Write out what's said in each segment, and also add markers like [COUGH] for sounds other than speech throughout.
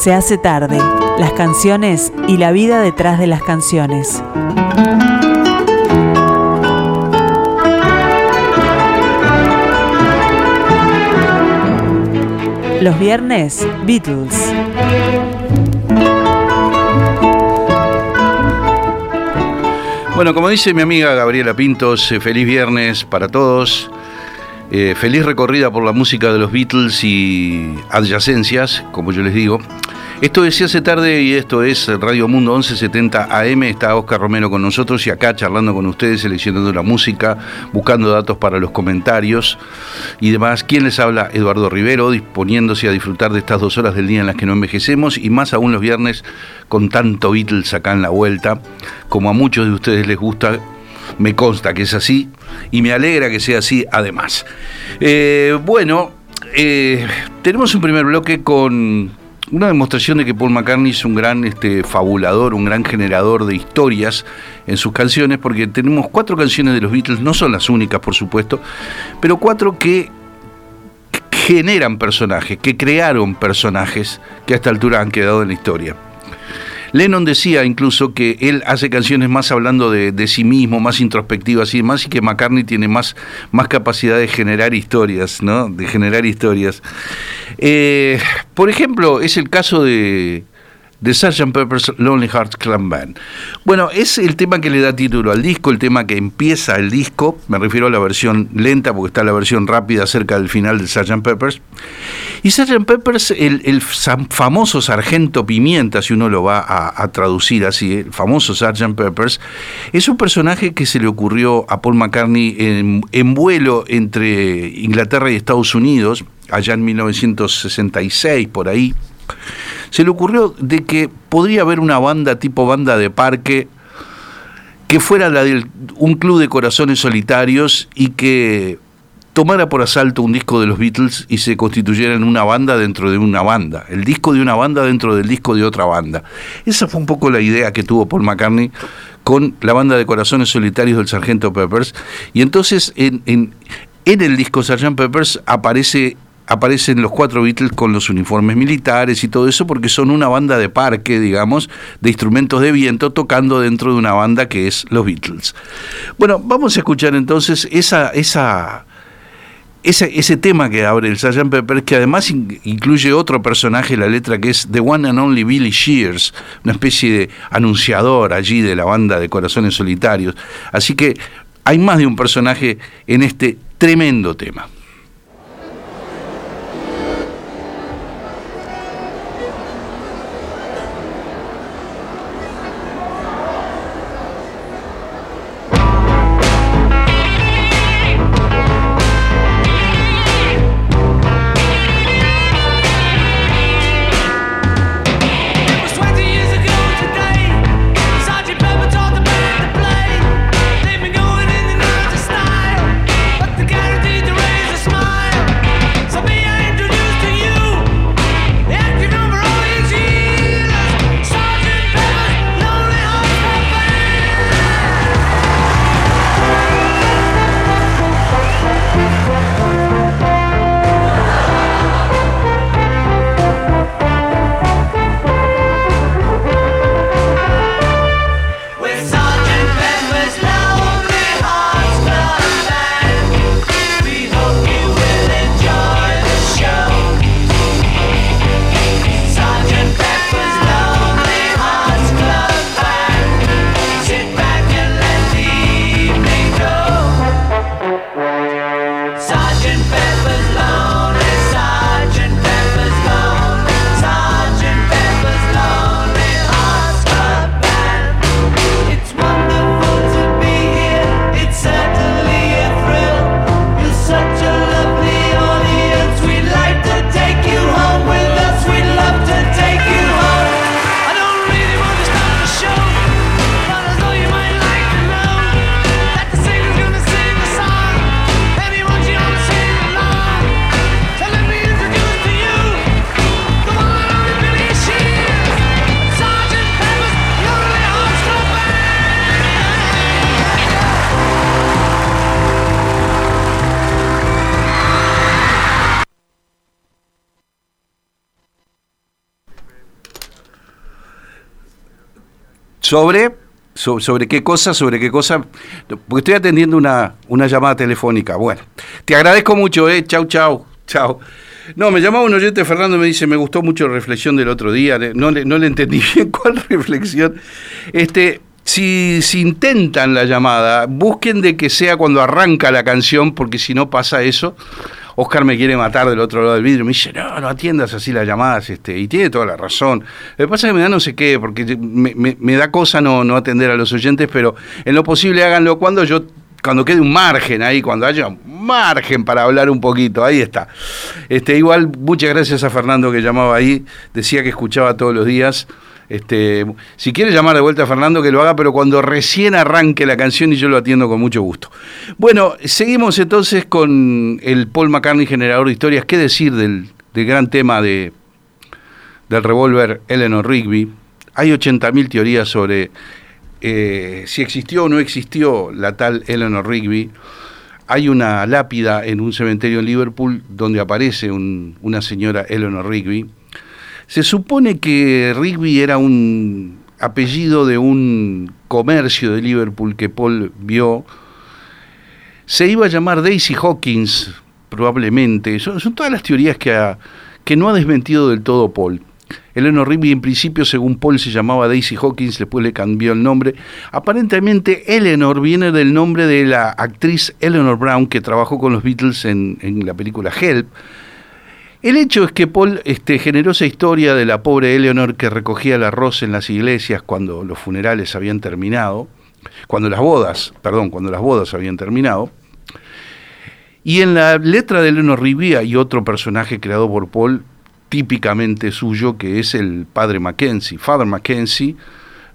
Se hace tarde, las canciones y la vida detrás de las canciones. Los viernes, Beatles. Bueno, como dice mi amiga Gabriela Pintos, eh, feliz viernes para todos. Eh, feliz recorrida por la música de los Beatles y adyacencias, como yo les digo. Esto es hace tarde y esto es Radio Mundo 1170 AM. Está Oscar Romero con nosotros y acá charlando con ustedes, seleccionando la música, buscando datos para los comentarios y demás. ¿Quién les habla? Eduardo Rivero, disponiéndose a disfrutar de estas dos horas del día en las que no envejecemos y más aún los viernes con tanto Beatles acá en la vuelta. Como a muchos de ustedes les gusta, me consta que es así y me alegra que sea así además. Eh, bueno, eh, tenemos un primer bloque con una demostración de que Paul McCartney es un gran este, fabulador, un gran generador de historias en sus canciones, porque tenemos cuatro canciones de los Beatles, no son las únicas, por supuesto, pero cuatro que generan personajes, que crearon personajes que a esta altura han quedado en la historia. Lennon decía incluso que él hace canciones más hablando de, sí mismo, más introspectivas y demás, y que McCartney tiene más, más capacidad de generar historias, ¿no? De generar historias. Eh, por ejemplo, es el caso de, de Sgt. Pepper's Lonely Hearts Club Band. Bueno, es el tema que le da título al disco, el tema que empieza el disco, me refiero a la versión lenta porque está la versión rápida cerca del final de Sgt. Peppers. Y Sgt. Peppers, el, famoso Sargento Pimienta, si uno lo va a, traducir así, el famoso Sgt. Peppers, es un personaje que se le ocurrió a Paul McCartney en, en vuelo entre Inglaterra y Estados Unidos, allá en 1966, por ahí se le ocurrió de que podría haber una banda tipo banda de parque que fuera la de un club de corazones solitarios y que tomara por asalto un disco de los Beatles y se constituyera en una banda dentro de una banda, el disco de una banda dentro del disco de otra banda. Esa fue un poco la idea que tuvo Paul McCartney con la banda de corazones solitarios del Sargento Peppers. Y entonces en, en, en el disco Sgt. Peppers aparece aparecen los cuatro Beatles con los uniformes militares y todo eso porque son una banda de parque, digamos, de instrumentos de viento tocando dentro de una banda que es los Beatles. Bueno, vamos a escuchar entonces esa, esa, ese, ese tema que abre el Sgt. Pepper, que además incluye otro personaje la letra que es The One and Only Billy Shears, una especie de anunciador allí de la banda de Corazones Solitarios. Así que hay más de un personaje en este tremendo tema. ¿Sobre? ¿Sobre qué cosa? ¿Sobre qué cosa? Porque estoy atendiendo una, una llamada telefónica. Bueno, te agradezco mucho, ¿eh? Chau, chau, chau. No, me llamaba un oyente, Fernando, me dice, me gustó mucho la reflexión del otro día, no, no le entendí [LAUGHS] bien cuál reflexión. Este, si, intentan la llamada, busquen de que sea cuando arranca la canción, porque si no pasa eso, Oscar me quiere matar del otro lado del vidrio, me dice, no, no atiendas así las llamadas, este, y tiene toda la razón. Lo que pasa es que me da no sé qué, porque me, da cosa no, no atender a los oyentes, pero en lo posible háganlo cuando yo cuando quede un margen ahí, cuando haya un margen para hablar un poquito, ahí está. Este, igual, muchas gracias a Fernando que llamaba ahí, decía que escuchaba todos los días. Este, si quiere llamar de vuelta a Fernando, que lo haga, pero cuando recién arranque la canción y yo lo atiendo con mucho gusto. Bueno, seguimos entonces con el Paul McCartney, generador de historias. ¿Qué decir del, gran tema de, del revólver Eleanor Rigby? Hay 80.000 teorías sobre eh, si existió o no existió la tal Eleanor Rigby. Hay una lápida en un cementerio en Liverpool donde aparece una señora Eleanor Rigby se supone que Rigby era un apellido de un comercio de Liverpool que Paul vio. Se iba a llamar Daisy Hawkins, probablemente. Son, todas las teorías que, que no ha desmentido del todo Paul. Eleanor Rigby en principio, según Paul, se llamaba Daisy Hawkins, después le cambió el nombre. Aparentemente Eleanor viene del nombre de la actriz Eleanor Brown que trabajó con los Beatles en, en la película Help. El hecho es que Paul este, generó esa historia de la pobre Eleanor que recogía el arroz en las iglesias cuando los funerales habían terminado, cuando las bodas, perdón, cuando las bodas habían terminado. Y en la letra de Eleanor Rigby hay otro personaje creado por Paul, típicamente suyo, que es el padre Mackenzie, Father Mackenzie,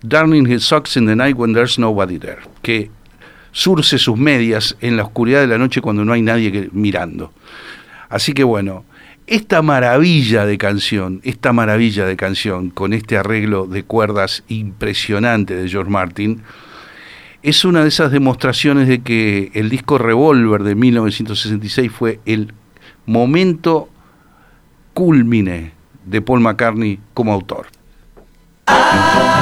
darning his socks in the night when there's nobody there, que surce sus medias en la oscuridad de la noche cuando no hay nadie mirando. Así que bueno, esta maravilla de canción, esta maravilla de canción con este arreglo de cuerdas impresionante de George Martin, es una de esas demostraciones de que el disco Revolver de 1966 fue el momento culmine de Paul McCartney como autor. Eleanor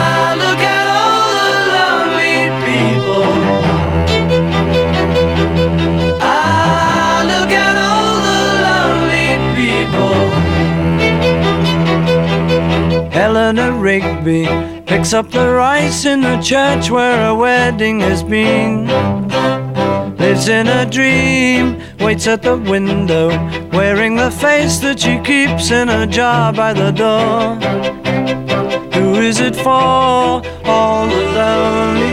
Rigby picks up the rice in the church where a wedding has been. Lives in a dream, waits at the window, wearing the face that she keeps in a jar by the door. Who is it for? All the lonely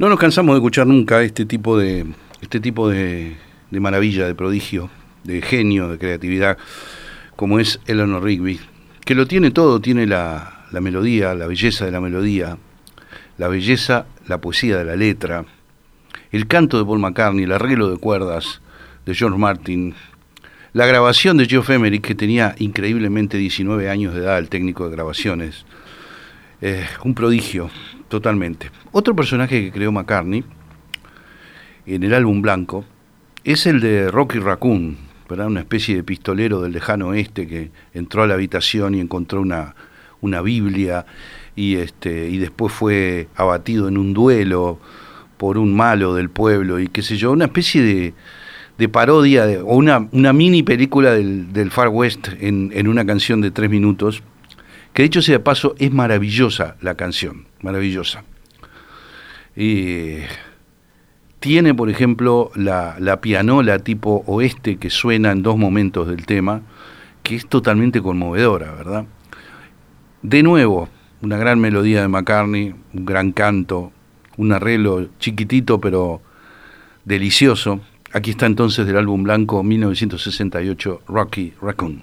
No nos cansamos de escuchar nunca este tipo de, este tipo de, maravilla, de prodigio, de genio, de creatividad, como es Eleanor Rigby, que lo tiene todo, tiene la, la melodía, la belleza de la melodía, la belleza, la poesía de la letra, el canto de Paul McCartney, el arreglo de cuerdas de George Martin, la grabación de Geoff Emerick, que tenía increíblemente 19 años de edad, el técnico de grabaciones, Eh, un prodigio, totalmente. Otro personaje que creó McCartney en el álbum blanco es el de Rocky Raccoon, ¿verdad? una especie de pistolero del lejano oeste que entró a la habitación y encontró una, una Biblia y, este, y después fue abatido en un duelo por un malo del pueblo y qué sé yo, una especie de, de parodia o una, una, mini película del, del Far West en, en, una canción de tres minutos, que de hecho sea de paso es maravillosa la canción, maravillosa. Y tiene, por ejemplo, la, la pianola tipo oeste que suena en dos momentos del tema, que es totalmente conmovedora, ¿verdad? De nuevo, una gran melodía de McCartney, un gran canto, un arreglo chiquitito pero delicioso. Aquí está entonces del álbum blanco 1968, Rocky Raccoon.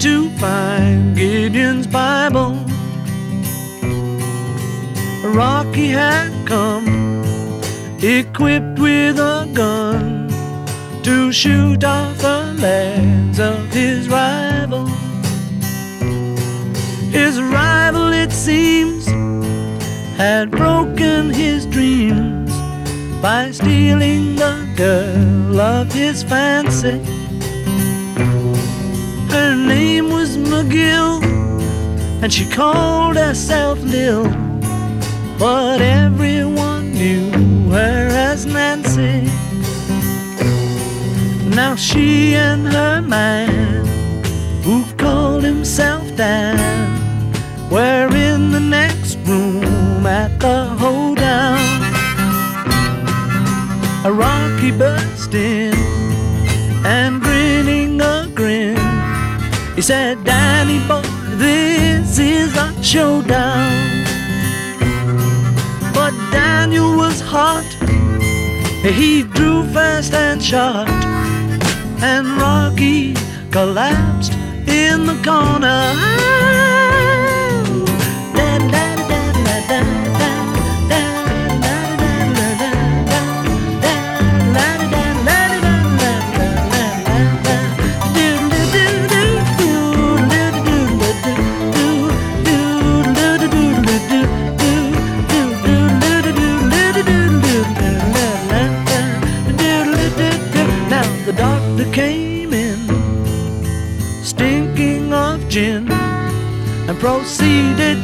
to find Gideon's Bible. Rocky had come equipped with a gun to shoot off the legs of his rival. His rival, it seems, had broken his dreams by stealing the girl of his fancy. Her name was McGill, and she called herself Lil. But everyone knew her as Nancy. Now she and her man, who called himself Dan, were in the next room at the hoedown. A Rocky burst in and grinning a grin. He said, Danny boy, this is a showdown. But Daniel was hot. He drew fast and shot, and Rocky collapsed in the corner.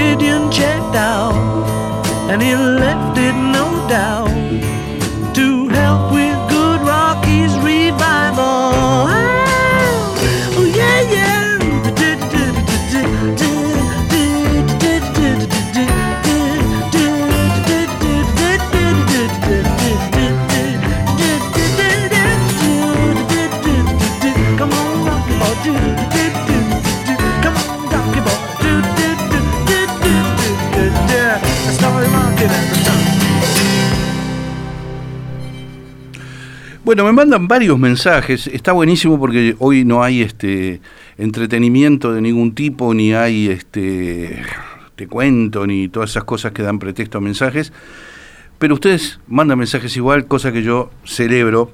Gideon checked out, and he left it no doubt Bueno, me mandan varios mensajes. Está buenísimo porque hoy no hay este entretenimiento de ningún tipo, ni hay este te cuento, ni todas esas cosas que dan pretexto a mensajes. Pero ustedes mandan mensajes igual, cosa que yo celebro.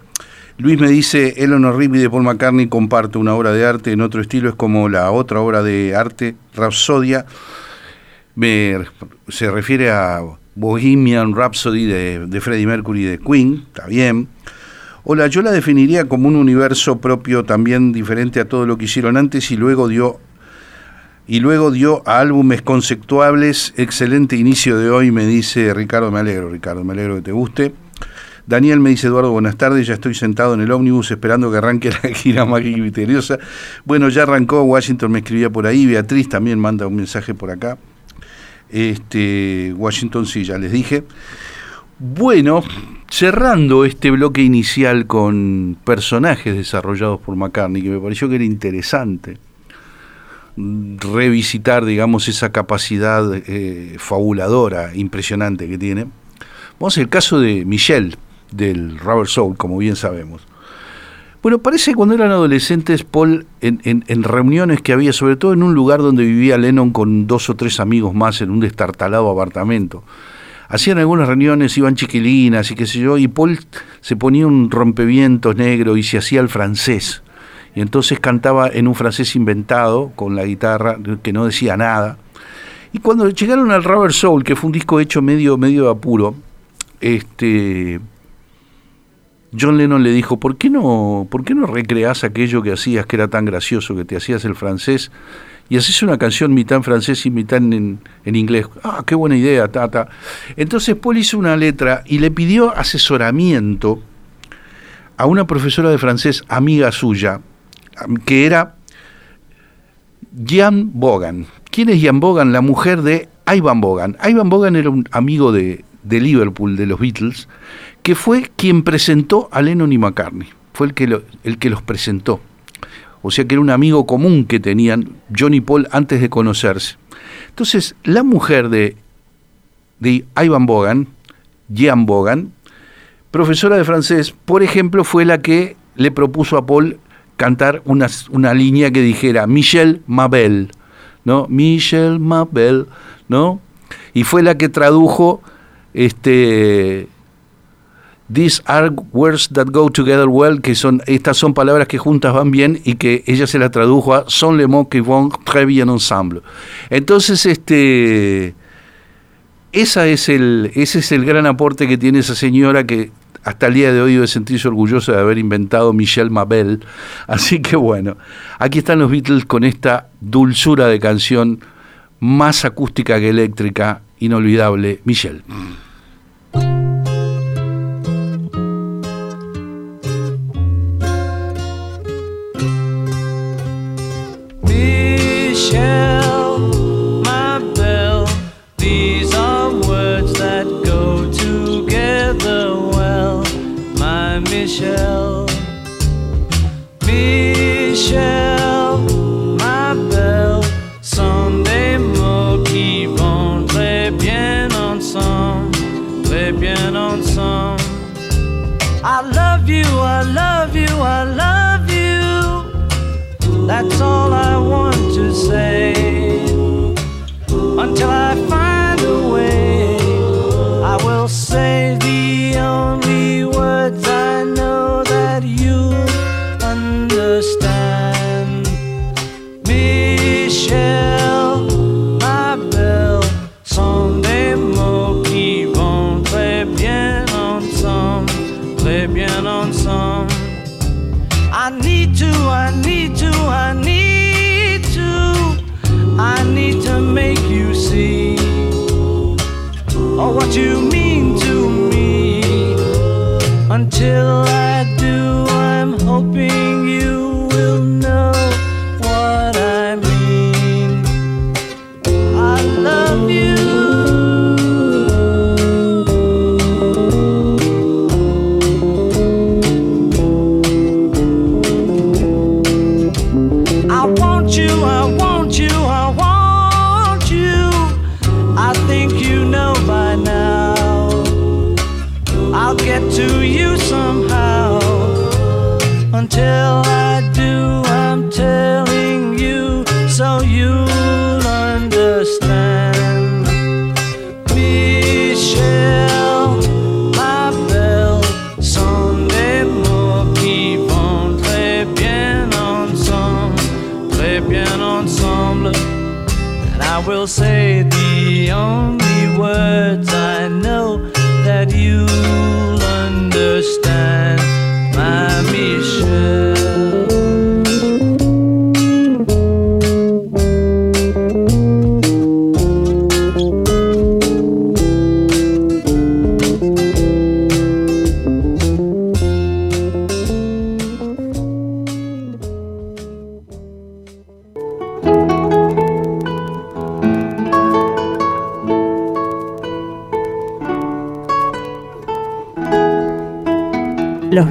Luis me dice, Eleanor Rigby de Paul McCartney comparte una obra de arte en otro estilo, es como la otra obra de arte, Rhapsodia. Me, se refiere a Bohemian Rhapsody de, de Freddie Mercury de Queen, está bien. Hola, yo la definiría como un universo propio también diferente a todo lo que hicieron antes y luego dio y luego dio a álbumes conceptuables. Excelente inicio de hoy, me dice Ricardo. Me alegro, Ricardo, me alegro que te guste. Daniel me dice, Eduardo, buenas tardes, ya estoy sentado en el ómnibus esperando que arranque la gira mágica y misteriosa. Bueno, ya arrancó, Washington me escribía por ahí, Beatriz también manda un mensaje por acá. Este, Washington, sí, ya les dije. Bueno, cerrando este bloque inicial con personajes desarrollados por McCartney, que me pareció que era interesante revisitar, digamos, esa capacidad eh, fabuladora, impresionante que tiene. Vamos al caso de Michelle, del Rubber Soul, como bien sabemos. Bueno, parece que cuando eran adolescentes, Paul, en, en, reuniones que había, sobre todo en un lugar donde vivía Lennon con dos o tres amigos más en un destartalado apartamento, hacían algunas reuniones, iban chiquilinas y qué sé yo, y Paul se ponía un rompevientos negro y se hacía el francés y entonces cantaba en un francés inventado con la guitarra que no decía nada. Y cuando llegaron al Rubber Soul, que fue un disco hecho medio, medio de apuro, este, John Lennon le dijo, ¿por qué, no, ¿por qué no recreas aquello que hacías, que era tan gracioso, que te hacías el francés, y haces una canción mitad en francés y mitad en, en inglés? Ah, qué buena idea, tata. Entonces Paul hizo una letra y le pidió asesoramiento a una profesora de francés, amiga suya, que era Jan Bogan. ¿Quién es Jan Bogan? La mujer de Ivan Bogan. Ivan Bogan era un amigo de, Liverpool, de los Beatles, que fue quien presentó a Lennon y McCartney. Fue el que, el que los presentó. O sea que era un amigo común que tenían John y Paul antes de conocerse. Entonces, la mujer de, de Ivan Bogan, Jan Bogan, profesora de francés, por ejemplo, fue la que le propuso a Paul cantar una, una línea que dijera Michel Mabel, ¿no? Michel Mabel, ¿no? Y fue la que tradujo este These are words that go together well, que son estas son palabras que juntas van bien y que ella se la tradujo a son les mots qui vont très bien ensemble. Entonces este esa es el, ese es el gran aporte que tiene esa señora que hasta el día de hoy debe sentirse orgulloso de haber inventado Michel Mabel. [LAUGHS] Así que bueno, aquí están los Beatles con esta dulzura de canción más acústica que eléctrica, inolvidable, my. These are words that go together well, my Michelle. Michelle. Say say the only words I know that you'll understand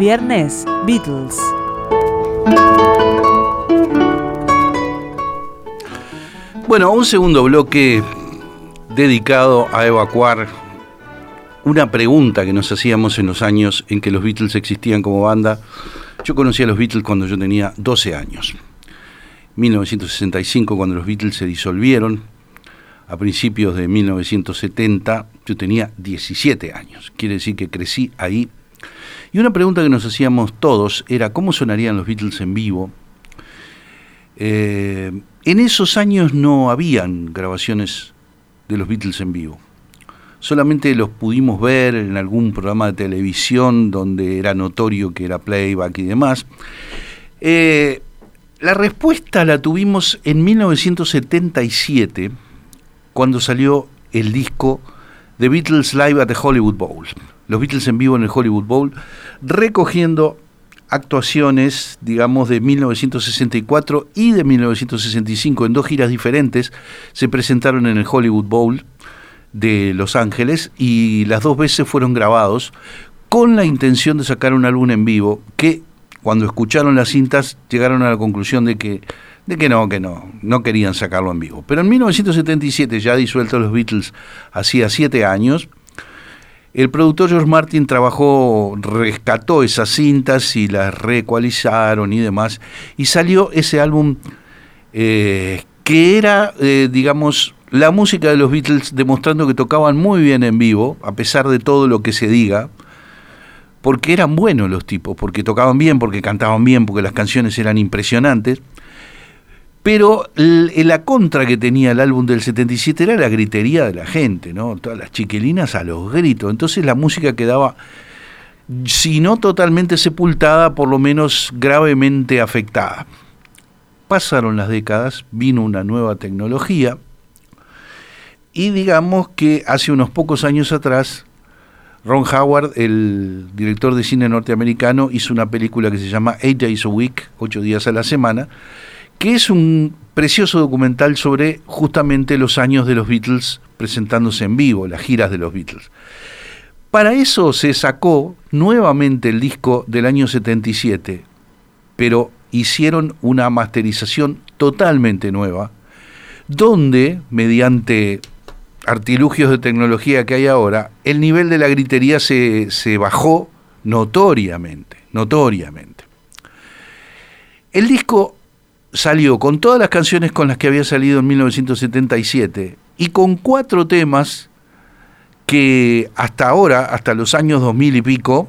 viernes, Beatles. Bueno, un segundo bloque dedicado a evacuar una pregunta que nos hacíamos en los años en que los Beatles existían como banda. Yo conocí a los Beatles cuando yo tenía 12 años. 1965, cuando los Beatles se disolvieron, a principios de 1970, yo tenía 17 años. Quiere decir que crecí ahí. Y una pregunta que nos hacíamos todos era cómo sonarían los Beatles en vivo. Eh, en esos años no habían grabaciones de los Beatles en vivo. Solamente los pudimos ver en algún programa de televisión donde era notorio que era playback y demás. Eh, la respuesta la tuvimos en 1977, cuando salió el disco The Beatles Live at the Hollywood Bowl. Los Beatles en vivo en el Hollywood Bowl, recogiendo actuaciones, digamos, de 1964 y de 1965 en dos giras diferentes, se presentaron en el Hollywood Bowl de Los Ángeles y las dos veces fueron grabados con la intención de sacar un álbum en vivo que cuando escucharon las cintas llegaron a la conclusión de que de que no, que no, no querían sacarlo en vivo. Pero en 1977, ya disueltos los Beatles hacía siete años, el productor George Martin trabajó, rescató esas cintas y las reecualizaron y demás, y salió ese álbum eh, que era, eh, digamos, la música de los Beatles demostrando que tocaban muy bien en vivo, a pesar de todo lo que se diga, porque eran buenos los tipos, porque tocaban bien, porque cantaban bien, porque las canciones eran impresionantes. Pero la contra que tenía el álbum del 77 era la gritería de la gente, ¿no? Todas las chiquilinas a los gritos. Entonces la música quedaba, si no totalmente sepultada, por lo menos gravemente afectada. Pasaron las décadas, vino una nueva tecnología y digamos que hace unos pocos años atrás, Ron Howard, el director de cine norteamericano, hizo una película que se llama Eight Days a Week, ocho días a la semana, que es un precioso documental sobre justamente los años de los Beatles presentándose en vivo, las giras de los Beatles. Para eso se sacó nuevamente el disco del año 77, pero hicieron una masterización totalmente nueva, donde, mediante artilugios de tecnología que hay ahora, el nivel de la gritería se, se bajó notoriamente, notoriamente. El disco salió con todas las canciones con las que había salido en 1977 y con cuatro temas que hasta ahora, hasta los años 2000 y pico,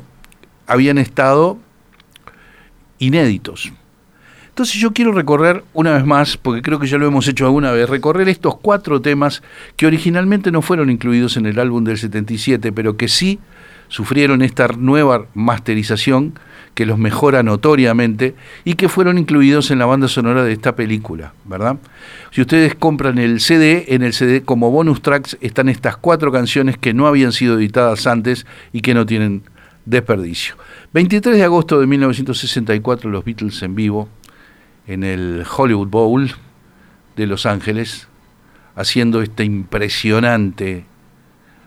habían estado inéditos. Entonces yo quiero recorrer una vez más, porque creo que ya lo hemos hecho alguna vez, recorrer estos cuatro temas que originalmente no fueron incluidos en el álbum del 77, pero que sí sufrieron esta nueva masterización que los mejora notoriamente y que fueron incluidos en la banda sonora de esta película, ¿verdad? Si ustedes compran el CD, en el CD como bonus tracks están estas cuatro canciones que no habían sido editadas antes y que no tienen desperdicio. 23 de agosto de 1964 los Beatles en vivo en el Hollywood Bowl de Los Ángeles haciendo este impresionante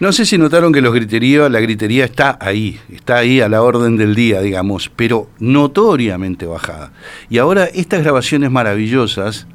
No sé si notaron que los griteríos, la gritería está ahí, está ahí a la orden del día, digamos, pero notoriamente bajada. Y ahora estas grabaciones maravillosas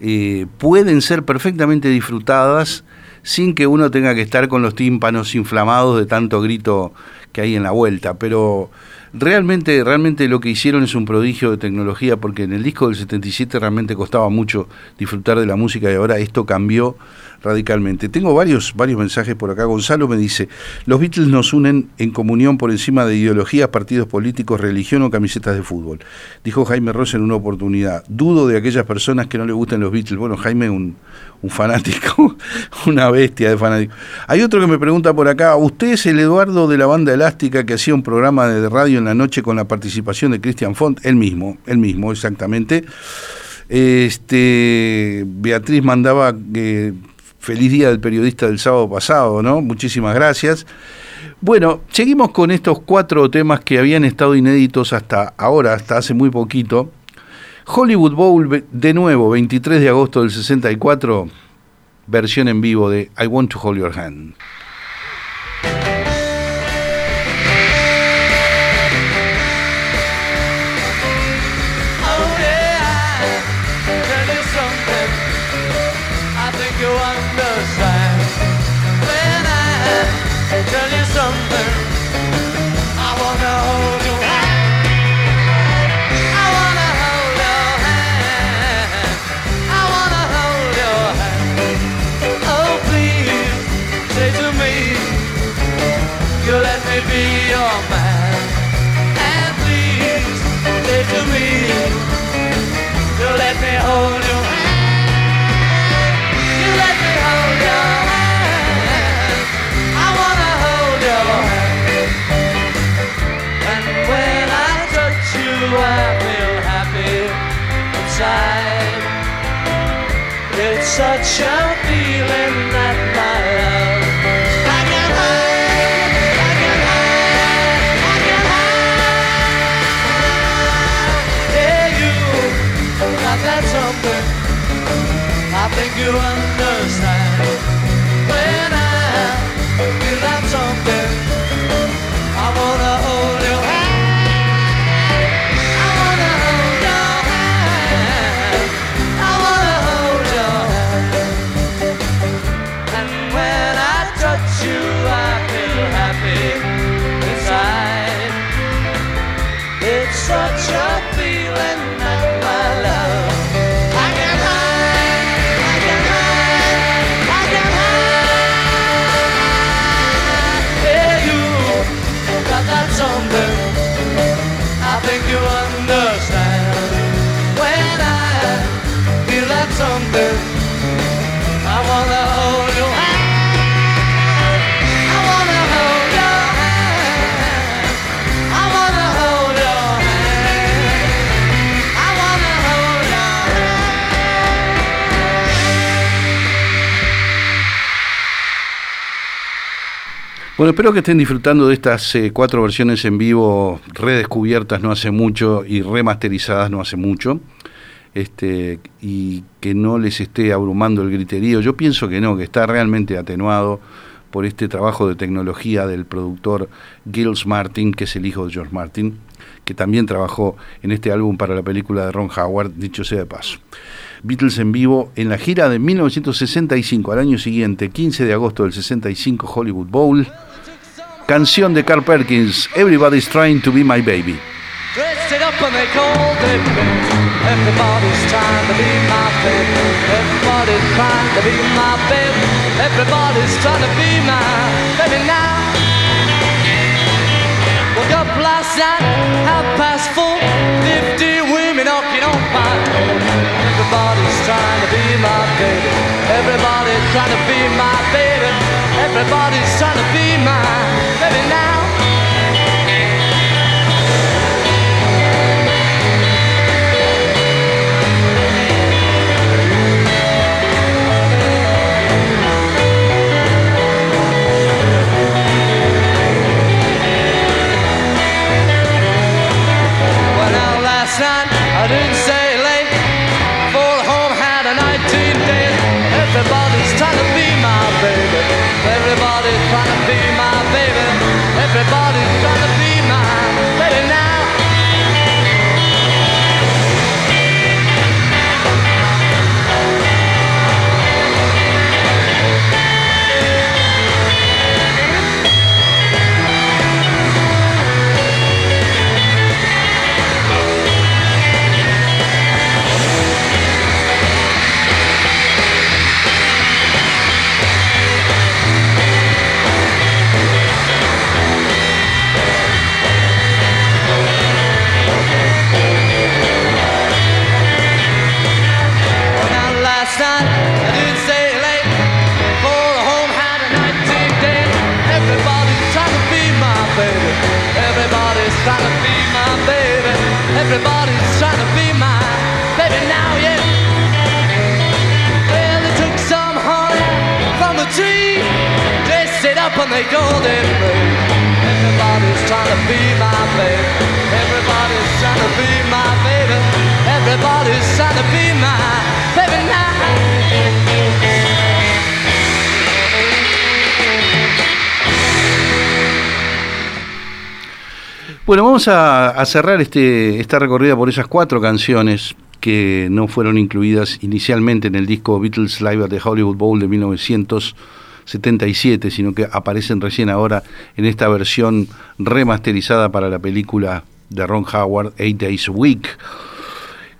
eh, pueden ser perfectamente disfrutadas sin que uno tenga que estar con los tímpanos inflamados de tanto grito que hay en la vuelta. Pero realmente, realmente lo que hicieron es un prodigio de tecnología, porque en el disco del 77 realmente costaba mucho disfrutar de la música y ahora esto cambió radicalmente. Tengo varios, varios mensajes por acá. Gonzalo me dice, los Beatles nos unen en comunión por encima de ideologías, partidos políticos, religión o camisetas de fútbol. Dijo Jaime Ross en una oportunidad. Dudo de aquellas personas que no le gustan los Beatles. Bueno, Jaime un, fanático, [LAUGHS] una bestia de fanático. Hay otro que me pregunta por acá, ¿usted es el Eduardo de la banda elástica que hacía un programa de radio en la noche con la participación de Christian Font? El mismo, el mismo, exactamente. Este, Beatriz mandaba que feliz día del periodista del sábado pasado, ¿no? Muchísimas gracias. Bueno, seguimos con estos cuatro temas que habían estado inéditos hasta ahora, hasta hace muy poquito. Hollywood Bowl, de nuevo, 23 de agosto del 64, versión en vivo de I Want to Hold Your Hand. Such a feeling that my Bueno, espero que estén disfrutando de estas eh, cuatro versiones en vivo redescubiertas no hace mucho y remasterizadas no hace mucho. Este, y que no les esté abrumando el griterío. Yo pienso que no, que está realmente atenuado por este trabajo de tecnología del productor Gilles Martin, que es el hijo de George Martin, que también trabajó en este álbum para la película de Ron Howard, dicho sea de paso. Beatles en vivo en la gira de 1965, al año siguiente, 15 de agosto del 65, Hollywood Bowl. canción de Carl Perkins, Everybody's Trying to Be My Baby. Everybody's trying to be my baby. Everybody's trying to be my baby now. Woke up last night, half past four. Fifty women knocking on my door. Everybody's trying to be my baby. Everybody's trying to be my baby. Everybody's trying to be my. Baby now. I didn't it late for day. Everybody's trying to be my baby. Everybody's trying to be my baby. Everybody's trying to be my baby now, yeah. Well, they took some honey from the tree. They sit up and they. Everybody's trying to be my baby. Everybody's trying to be my baby. Everybody's trying to be my baby now. Bueno, vamos a, cerrar este, esta recorrida por esas cuatro canciones que no fueron incluidas inicialmente en el disco Beatles Live at Hollywood Bowl de 1977, sino que aparecen recién ahora en esta versión remasterizada para la película de Ron Howard, Eight Days a Week.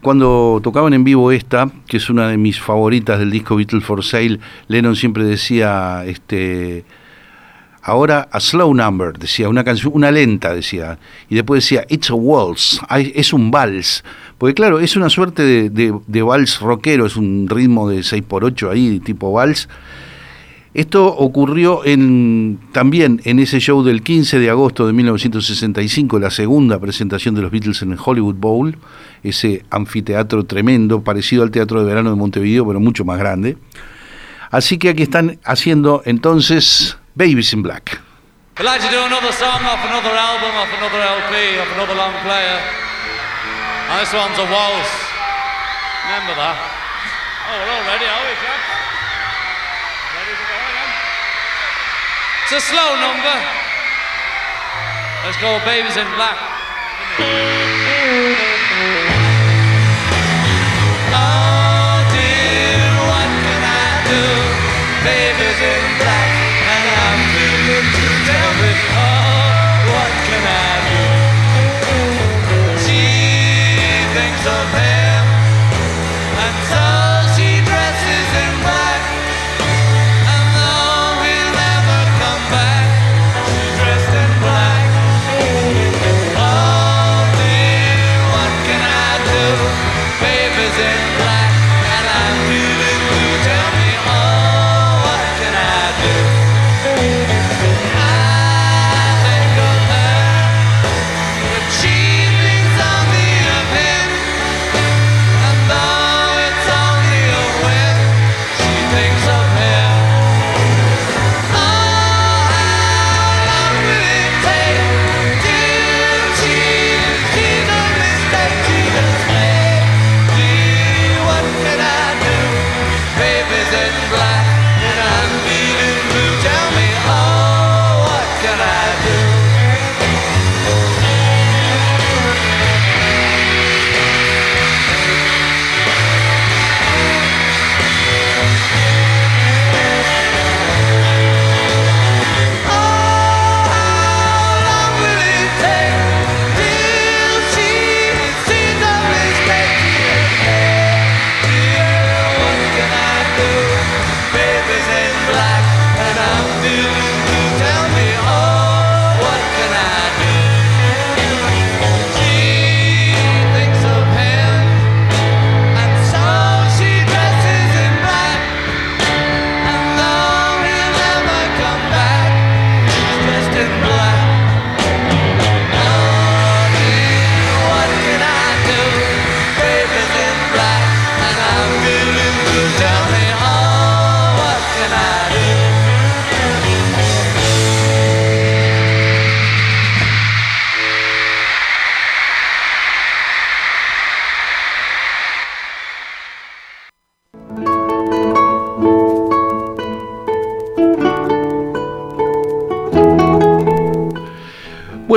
Cuando tocaban en vivo esta, que es una de mis favoritas del disco Beatles for Sale, Lennon siempre decía, este, ahora a slow number, decía, una canción, una lenta, decía, y después decía, it's a waltz, es un vals, porque claro, es una suerte de, de- de vals rockero, es un ritmo de 6x8 ahí, tipo vals. Esto ocurrió en, también en ese show del 15 de agosto de 1965, la segunda presentación de los Beatles en el Hollywood Bowl, ese anfiteatro tremendo, parecido al Teatro de Verano de Montevideo, pero mucho más grande. Así que aquí están haciendo entonces Babies in Black. I'd like to do another song off another album, off another LP, off another long player. And this one's a waltz. Remember that? Oh, we're all ready, are we, chaps? Ready to go again? It's a slow number. Let's go, Babies in Black.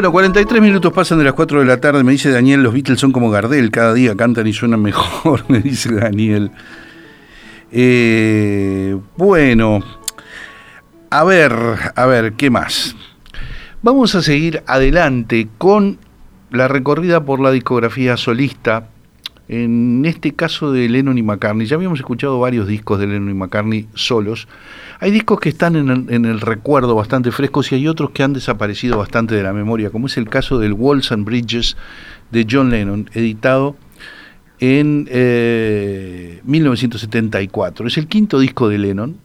Bueno, 43 minutos pasan de las 4 de la tarde. Me dice Daniel, los Beatles son como Gardel, cada día cantan y suenan mejor, [LAUGHS] me dice Daniel. Eh, bueno, a ver, a ver, ¿qué más? Vamos a seguir adelante con la recorrida por la discografía solista, en este caso de Lennon y McCartney. Ya habíamos escuchado varios discos de Lennon y McCartney solos. Hay discos que están en el, recuerdo bastante frescos y hay otros que han desaparecido bastante de la memoria, como es el caso del Walls and Bridges de John Lennon, editado en eh, 1974. Es el quinto disco de Lennon.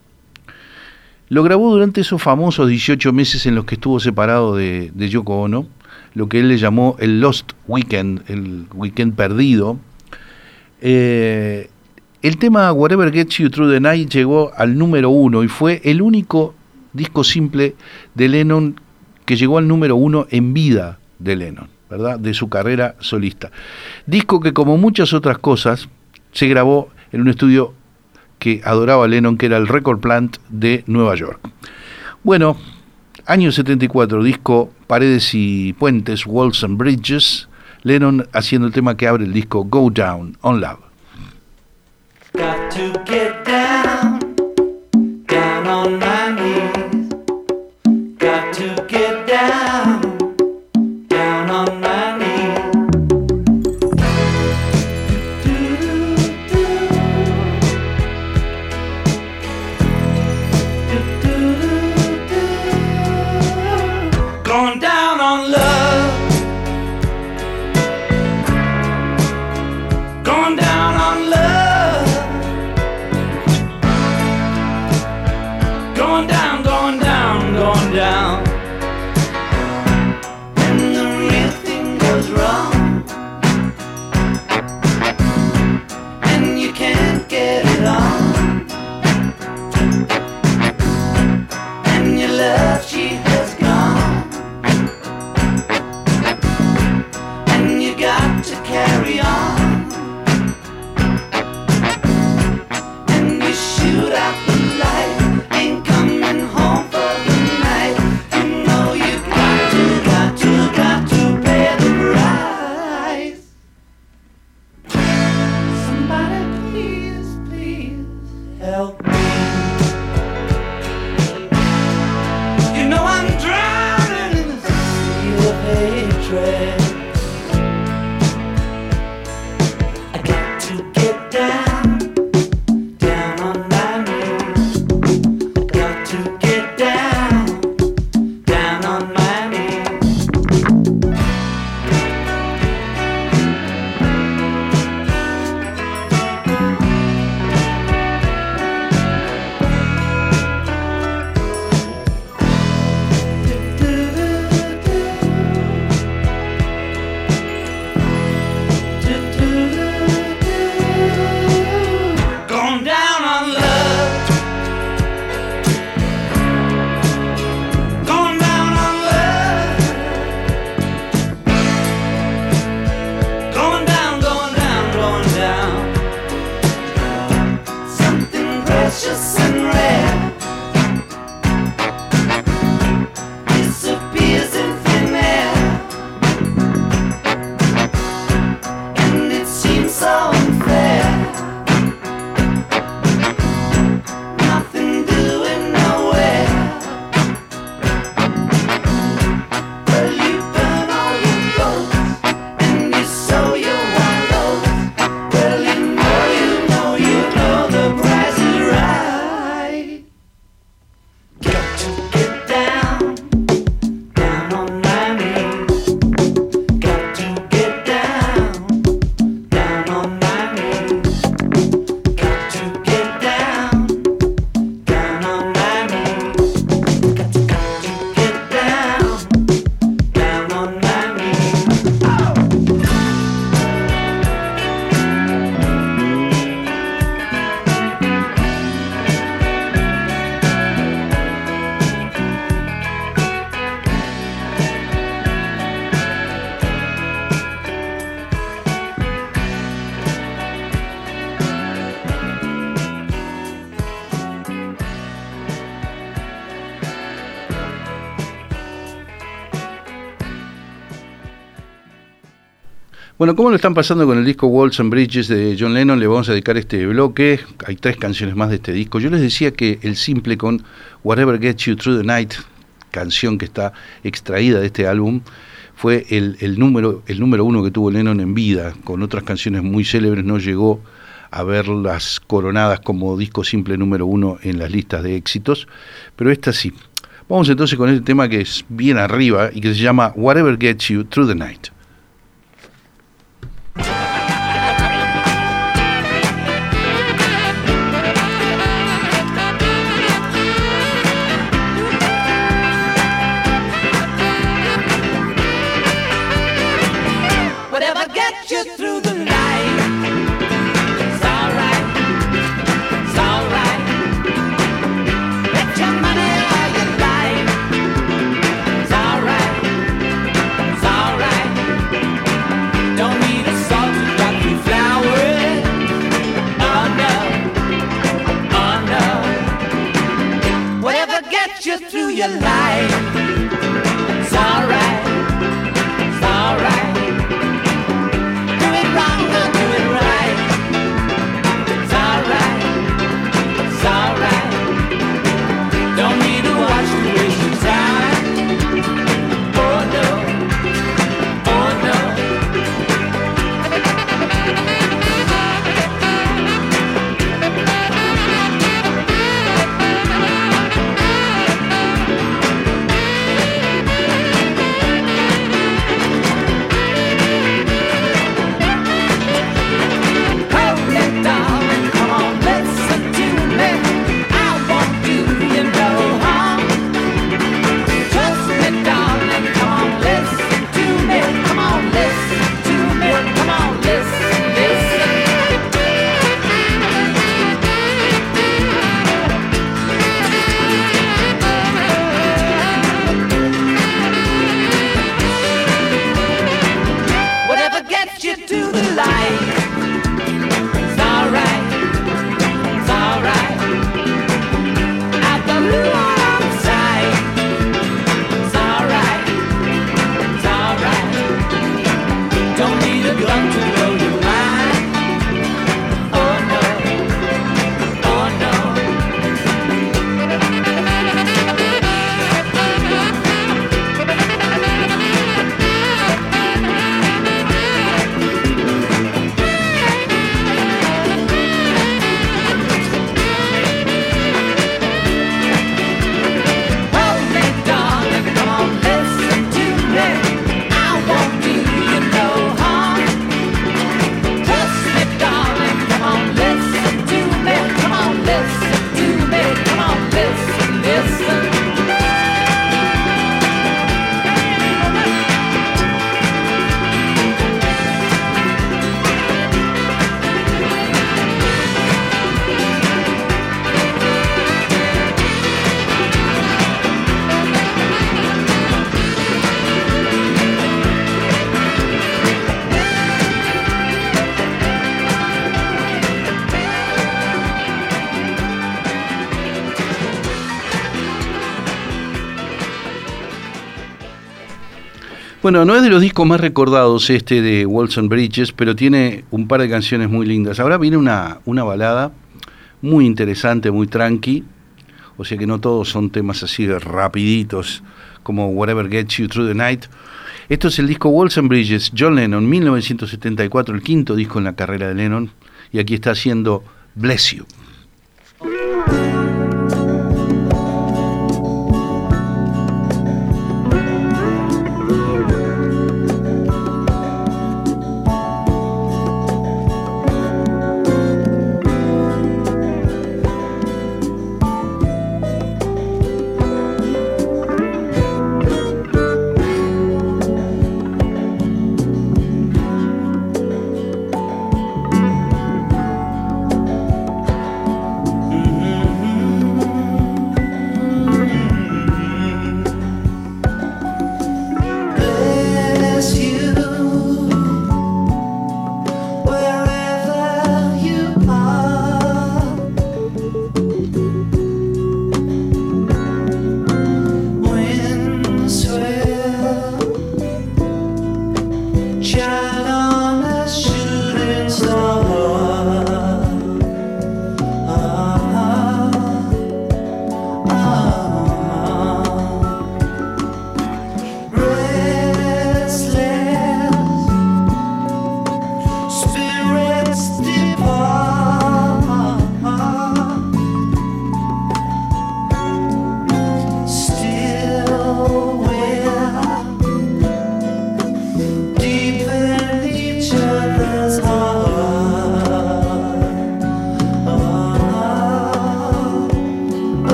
Lo grabó durante esos famosos 18 meses en los que estuvo separado de, de Yoko Ono, lo que él le llamó el Lost Weekend, el weekend perdido. Eh, el tema Whatever Gets You Through the Night llegó al número uno y fue el único disco simple de Lennon que llegó al número uno en vida de Lennon, ¿verdad? De su carrera solista. Disco que como muchas otras cosas se grabó en un estudio que adoraba Lennon, que era el Record Plant de Nueva York. Bueno, año 74, disco Paredes y Puentes, Walls and Bridges, Lennon haciendo el tema que abre el disco Go Down on Love. Bueno, ¿cómo lo están pasando con el disco Walls and Bridges de John Lennon? Le vamos a dedicar este bloque. Hay tres canciones más de este disco. Yo les decía que el simple con Whatever Gets You Through the Night, canción que está extraída de este álbum, fue el, número, el número uno que tuvo Lennon en vida. Con otras canciones muy célebres no llegó a verlas coronadas como disco simple número uno en las listas de éxitos, pero esta sí. Vamos entonces con este tema que es bien arriba y que se llama Whatever Gets You Through the Night. Bueno, no es de los discos más recordados este de Walson Bridges, pero tiene un par de canciones muy lindas. Ahora viene una, una balada muy interesante, muy tranqui, o sea que no todos son temas así de rapiditos como Whatever Gets You Through the Night. Esto es el disco Walson Bridges, John Lennon, 1974, el quinto disco en la carrera de Lennon, y aquí está haciendo Bless You.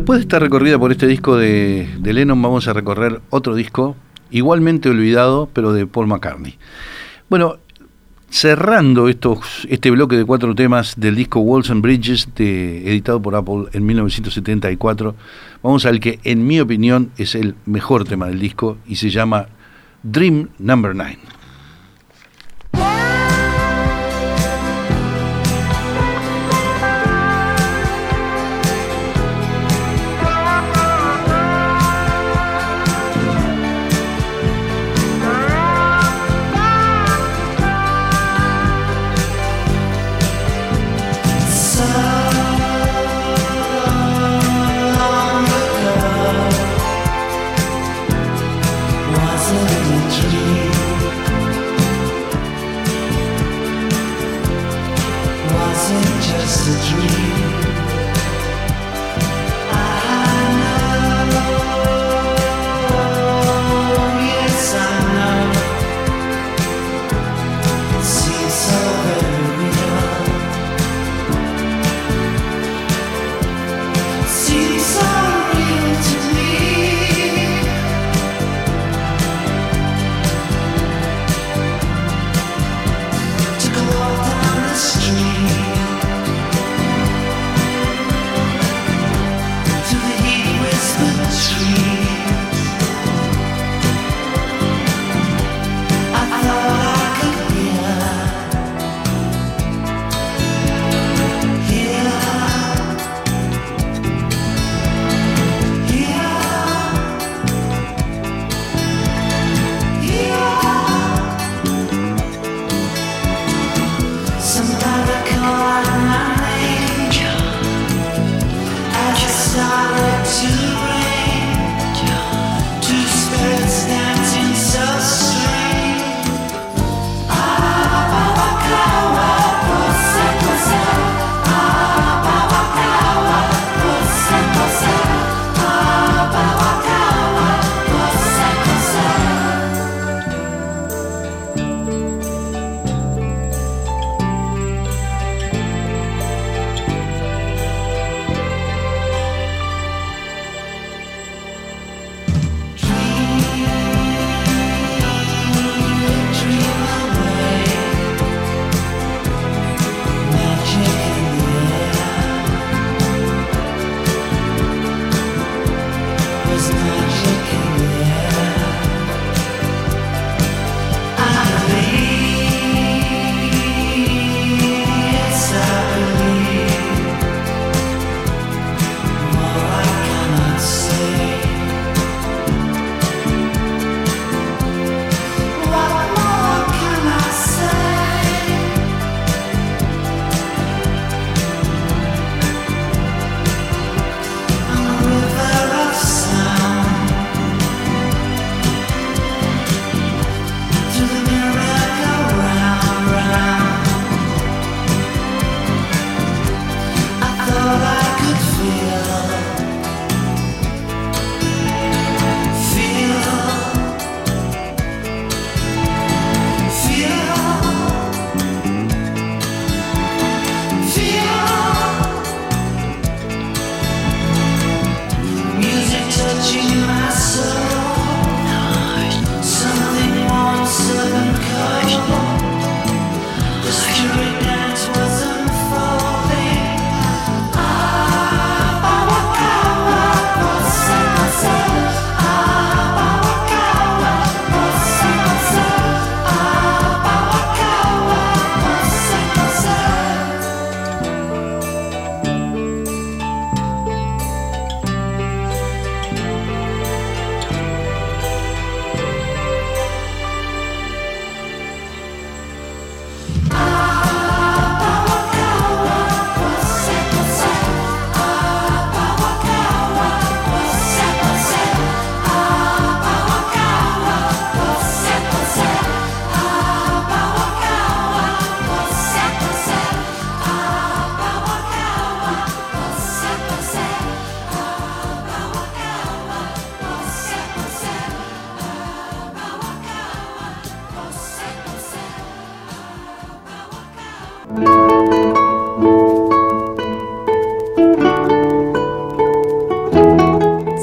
Después de esta recorrida por este disco de, Lennon, vamos a recorrer otro disco igualmente olvidado, pero de Paul McCartney. Bueno, cerrando estos, este bloque de cuatro temas del disco Walls and Bridges, de- editado por Apple en 1974, vamos al que, en mi opinión, es el mejor tema del disco y se llama Dream Number 9.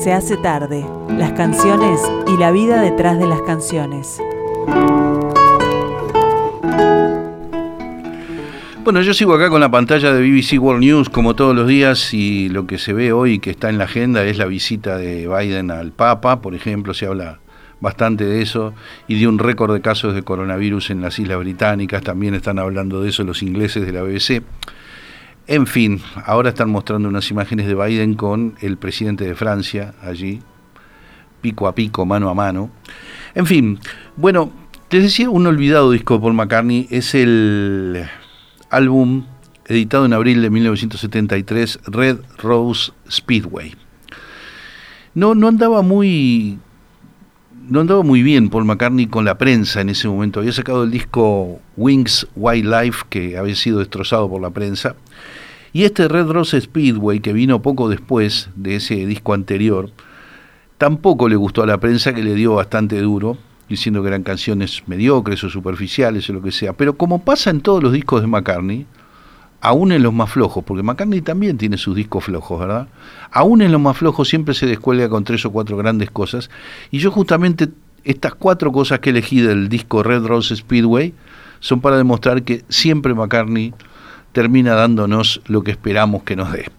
Se hace tarde. Las canciones y la vida detrás de las canciones. Bueno, yo sigo acá con la pantalla de BBC World News como todos los días y lo que se ve hoy que está en la agenda es la visita de Biden al Papa, por ejemplo, se habla bastante de eso y de un récord de casos de coronavirus en las Islas Británicas, también están hablando de eso los ingleses de la BBC. En fin, ahora están mostrando unas imágenes de Biden con el presidente de Francia allí, pico a pico, mano a mano. En fin, bueno, les decía, un olvidado disco de Paul McCartney es el álbum editado en abril de 1973, Red Rose Speedway. No, no andaba muy no andaba muy bien Paul McCartney con la prensa en ese momento. Había sacado el disco Wings Wildlife, que había sido destrozado por la prensa. Y este Red Rose Speedway, que vino poco después de ese disco anterior, tampoco le gustó a la prensa, que le dio bastante duro, diciendo que eran canciones mediocres o superficiales o lo que sea. Pero como pasa en todos los discos de McCartney, aún en los más flojos, porque McCartney también tiene sus discos flojos, ¿verdad? Aún en los más flojos siempre se descuelga con tres o cuatro grandes cosas. Y yo justamente estas cuatro cosas que elegí del disco Red Rose Speedway son para demostrar que siempre McCartney termina dándonos lo que esperamos que nos dé.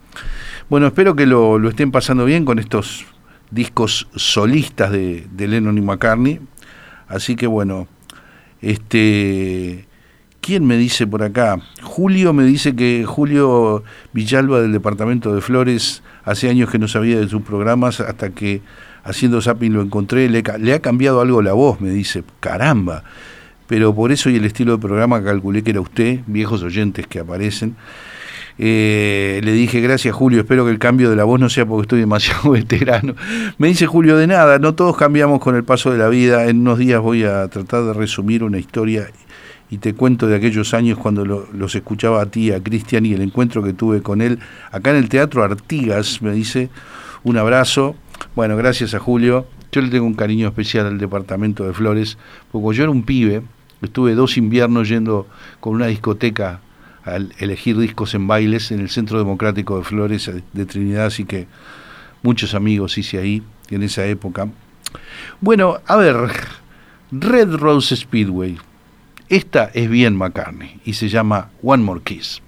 Bueno, espero que lo, estén pasando bien con estos discos solistas de, de Lennon y McCartney. Así que bueno, este ¿Quién me dice por acá? Julio me dice que Julio Villalba del departamento de Flores hace años que no sabía de sus programas hasta que haciendo zapping lo encontré, le, ha cambiado algo la voz, me dice, caramba. Pero por eso y el estilo de programa calculé que era usted, viejos oyentes que aparecen. Eh, le dije, gracias Julio, espero que el cambio de la voz no sea porque estoy demasiado [LAUGHS] veterano. Me dice Julio, de nada, no todos cambiamos con el paso de la vida. En unos días voy a tratar de resumir una historia y te cuento de aquellos años cuando lo- los escuchaba a ti, a Cristian, y el encuentro que tuve con él acá en el Teatro Artigas, me dice, un abrazo. Bueno, gracias a Julio. Yo le tengo un cariño especial al departamento de Flores, porque yo era un pibe, estuve dos inviernos yendo con una discoteca al elegir discos en bailes en el Centro Democrático de Flores de Trinidad, así que muchos amigos hice ahí en esa época. Bueno, a ver, Red Rose Speedway. Esta es bien McCartney y se llama One More Kiss.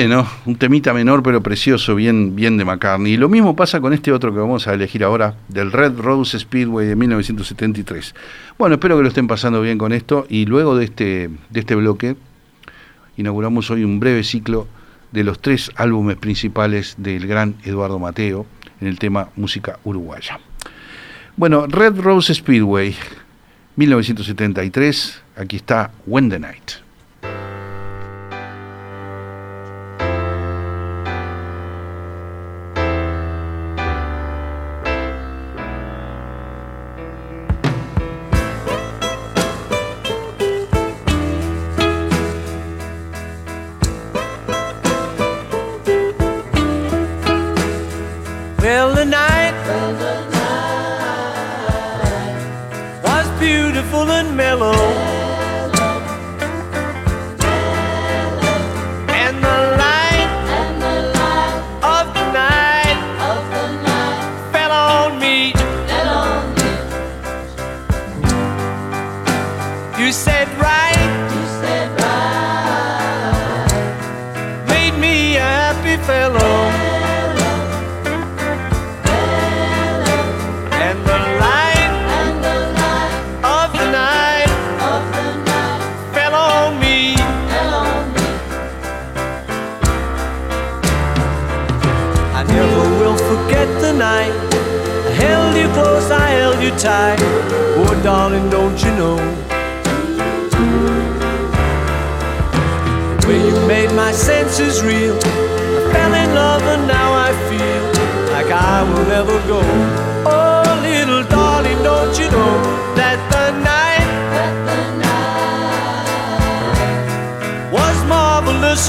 Bueno, un temita menor pero precioso, bien, bien de McCartney. Y lo mismo pasa con este otro que vamos a elegir ahora, del Red Rose Speedway de 1973. Bueno, espero que lo estén pasando bien con esto y luego de este, de este bloque inauguramos hoy un breve ciclo de los tres álbumes principales del gran Eduardo Mateo en el tema música uruguaya. Bueno, Red Rose Speedway, 1973, aquí está When the Night.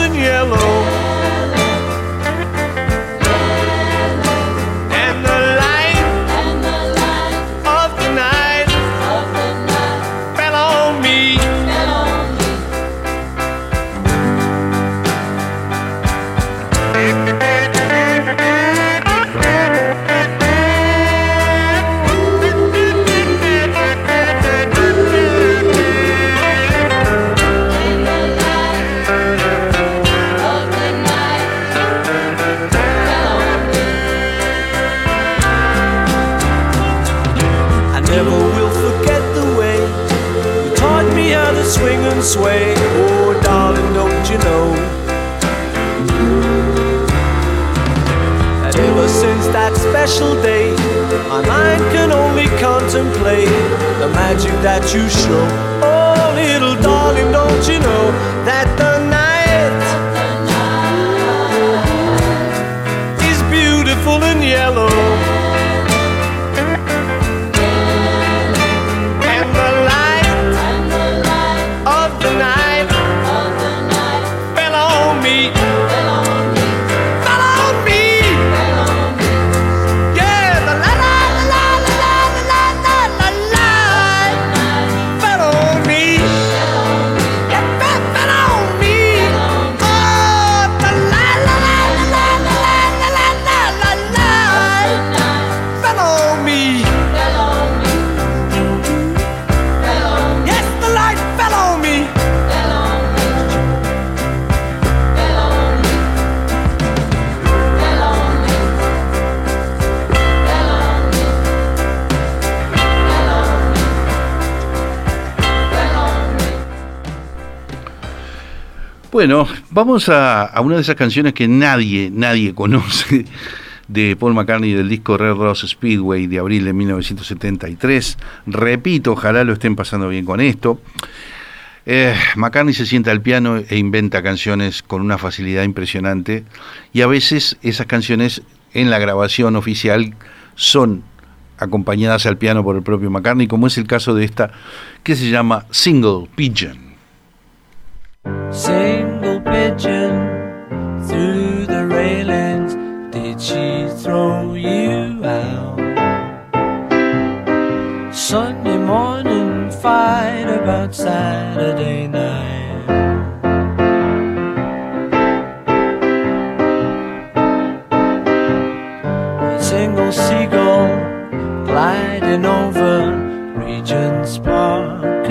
And yellow? Bueno, vamos a, una de esas canciones que nadie, nadie conoce de Paul McCartney del disco Red Rose Speedway de abril de 1973. Repito, ojalá lo estén pasando bien con esto. Eh, McCartney se sienta al piano e inventa canciones con una facilidad impresionante y a veces esas canciones en la grabación oficial son acompañadas al piano por el propio McCartney, como es el caso de esta que se llama Single Pigeon. Pigeon through the railings. Did she throw you out? Sunday morning fight about Saturday night. A single seagull gliding over Regent's Park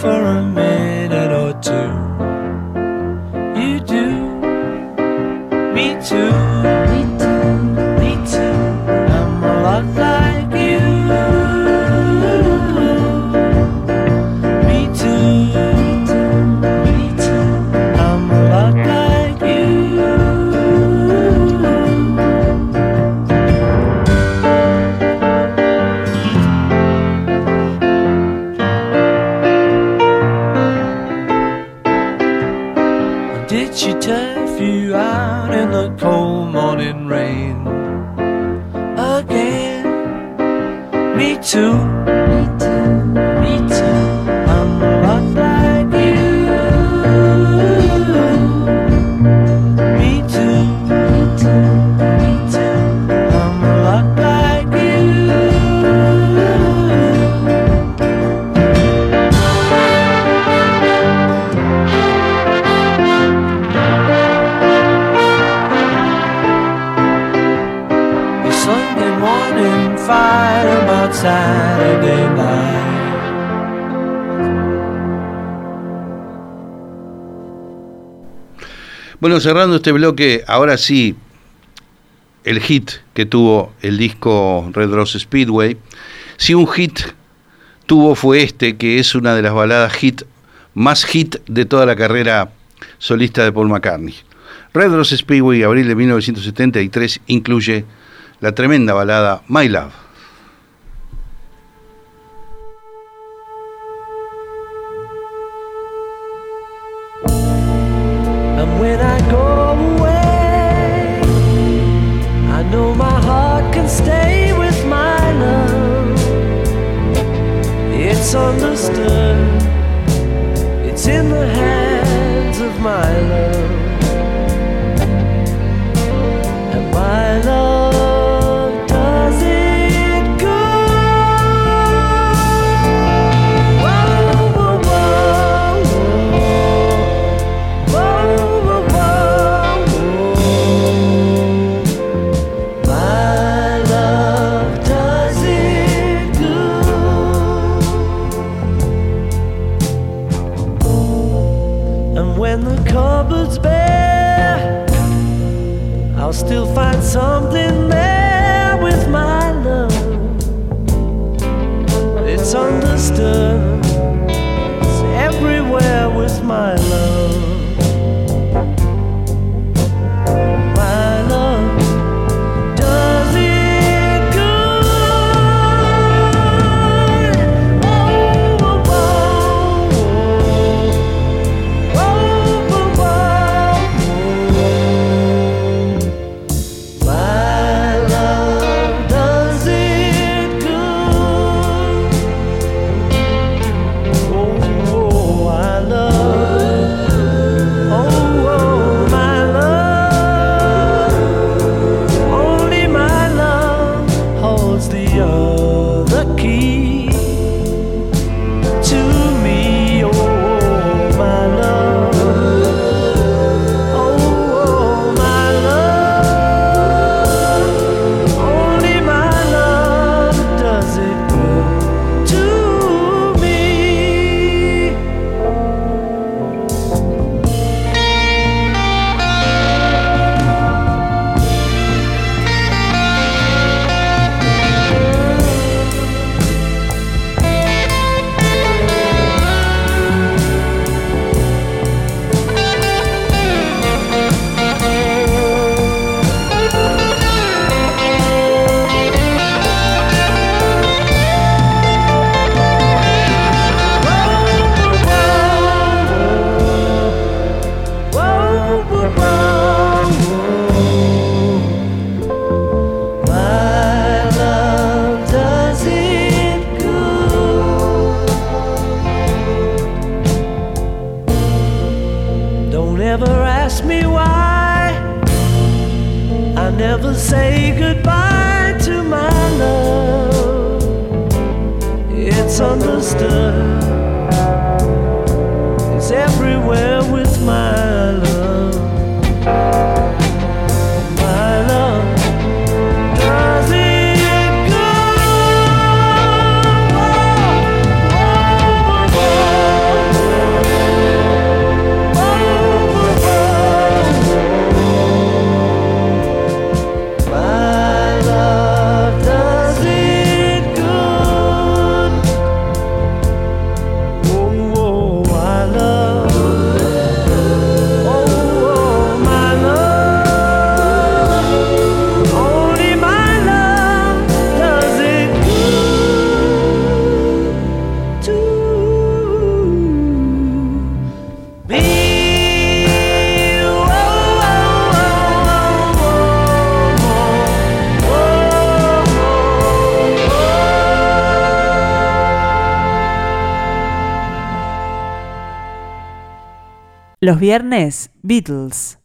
for a minute or two. You do, me too, me too, me too. I'm a lot like. too. Bueno, cerrando este bloque, ahora sí, el hit que tuvo el disco Red Rose Speedway. Si sí, un hit tuvo fue este, que es una de las baladas hit, más hit de toda la carrera solista de Paul McCartney. Red Rose Speedway, abril de 1973, incluye la tremenda balada My Love. Los viernes, Beatles.